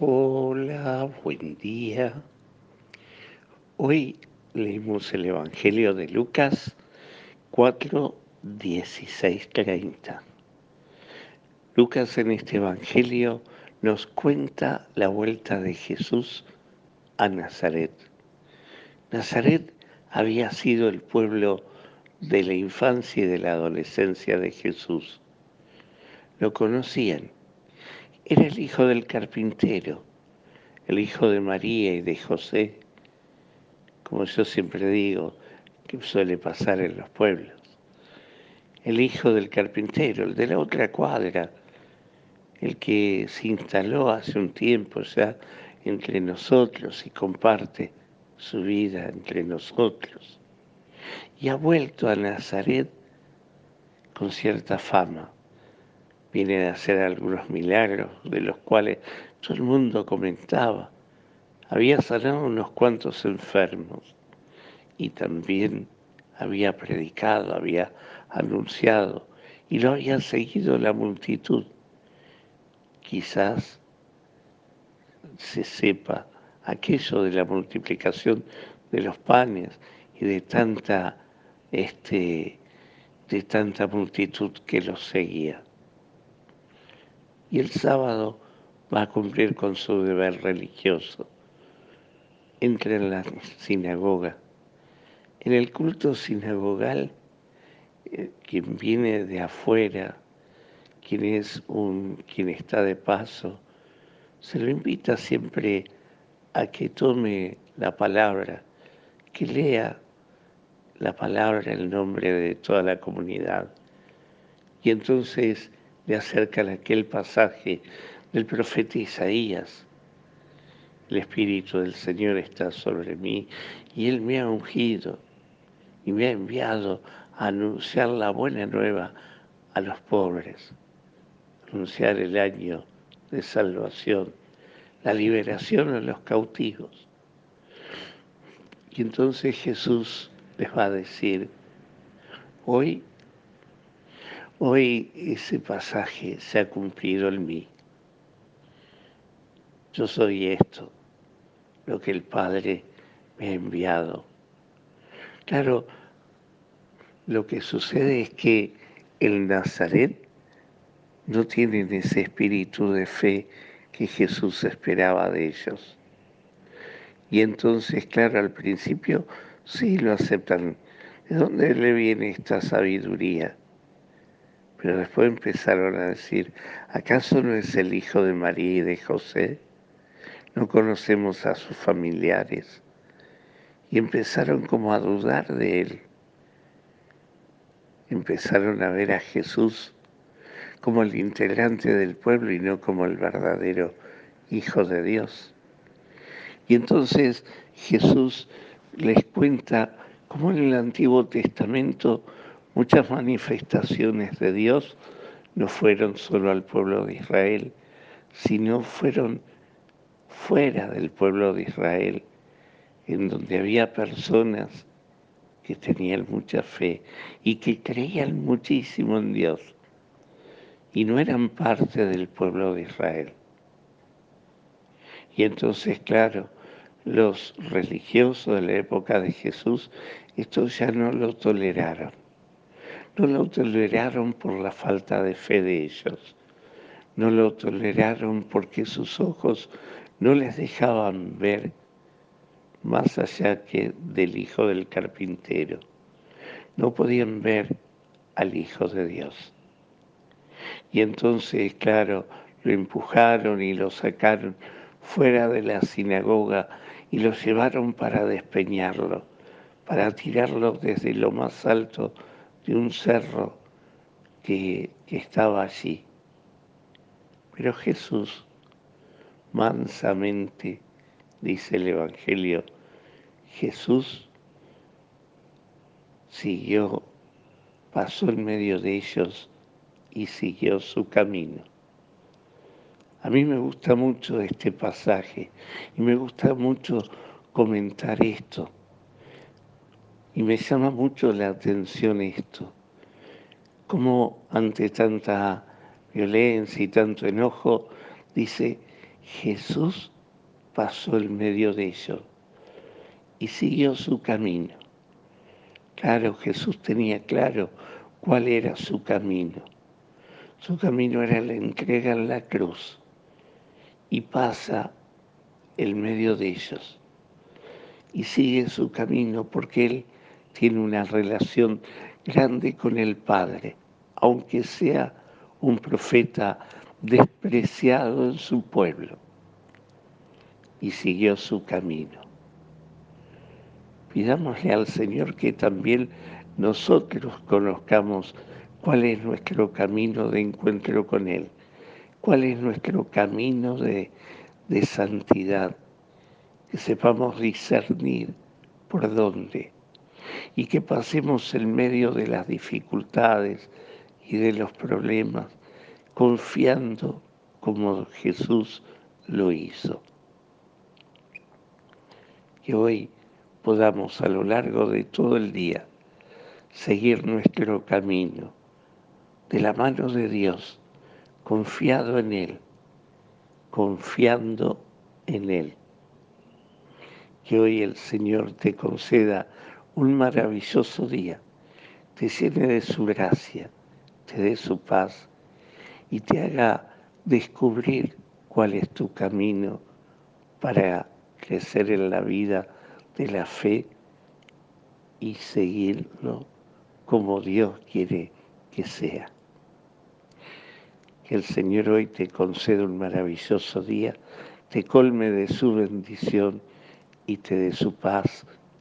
Hola, buen día. Hoy leemos el Evangelio de Lucas 4, 16, 30. Lucas en este Evangelio nos cuenta la vuelta de Jesús a Nazaret. Nazaret había sido el pueblo de la infancia y de la adolescencia de Jesús. Lo conocían era el hijo del carpintero, el hijo de María y de José, como yo siempre digo, que suele pasar en los pueblos. El hijo del carpintero, el de la otra cuadra, el que se instaló hace un tiempo ya entre nosotros y comparte su vida entre nosotros. Y ha vuelto a Nazaret con cierta fama vienen a hacer algunos milagros de los cuales todo el mundo comentaba. Había sanado unos cuantos enfermos y también había predicado, había anunciado y lo había seguido la multitud. Quizás se sepa aquello de la multiplicación de los panes y de tanta este de tanta multitud que los seguía y el sábado va a cumplir con su deber religioso. Entra en la sinagoga. En el culto sinagogal, eh, quien viene de afuera, quien es un, quien está de paso, se lo invita siempre a que tome la palabra, que lea la palabra en nombre de toda la comunidad. Y entonces le acercan aquel pasaje del profeta Isaías. El Espíritu del Señor está sobre mí y Él me ha ungido y me ha enviado a anunciar la buena nueva a los pobres, anunciar el año de salvación, la liberación a los cautivos. Y entonces Jesús les va a decir, hoy Hoy ese pasaje se ha cumplido en mí. Yo soy esto, lo que el Padre me ha enviado. Claro, lo que sucede es que el Nazaret no tienen ese espíritu de fe que Jesús esperaba de ellos. Y entonces, claro, al principio sí lo aceptan. ¿De dónde le viene esta sabiduría? Pero después empezaron a decir, ¿acaso no es el hijo de María y de José? No conocemos a sus familiares. Y empezaron como a dudar de él. Empezaron a ver a Jesús como el integrante del pueblo y no como el verdadero Hijo de Dios. Y entonces Jesús les cuenta cómo en el Antiguo Testamento Muchas manifestaciones de Dios no fueron solo al pueblo de Israel, sino fueron fuera del pueblo de Israel, en donde había personas que tenían mucha fe y que creían muchísimo en Dios y no eran parte del pueblo de Israel. Y entonces, claro, los religiosos de la época de Jesús esto ya no lo toleraron no lo toleraron por la falta de fe de ellos. No lo toleraron porque sus ojos no les dejaban ver más allá que del hijo del carpintero. No podían ver al Hijo de Dios. Y entonces, claro, lo empujaron y lo sacaron fuera de la sinagoga y lo llevaron para despeñarlo, para tirarlo desde lo más alto de un cerro que, estaba allí. Pero Jesús mansamente, dice el Evangelio, Jesús siguió, pasó en medio de ellos y siguió su camino. A mí me gusta mucho este pasaje y me gusta mucho comentar esto, y me llama mucho la atención esto, como ante tanta violencia y tanto enojo, dice, Jesús pasó el medio de ellos y siguió su camino. Claro, Jesús tenía claro cuál era su camino. Su camino era la entrega en la cruz y pasa el medio de ellos y sigue su camino porque él tiene una relación grande con el Padre, aunque sea un profeta despreciado en su pueblo, y siguió su camino. Pidámosle al Señor que también nosotros conozcamos cuál es nuestro camino de encuentro con Él, cuál es nuestro camino de, de santidad, que sepamos discernir por dónde y que pasemos en medio de las dificultades y de los problemas, confiando como Jesús lo hizo. Que hoy podamos a lo largo de todo el día seguir nuestro camino de la mano de Dios, confiado en Él, confiando en Él. Que hoy el Señor te conceda un maravilloso día, te llene de su gracia, te dé su paz y te haga descubrir cuál es tu camino para crecer en la vida de la fe y seguirlo como Dios quiere que sea. Que el Señor hoy te conceda un maravilloso día, te colme de su bendición y te dé su paz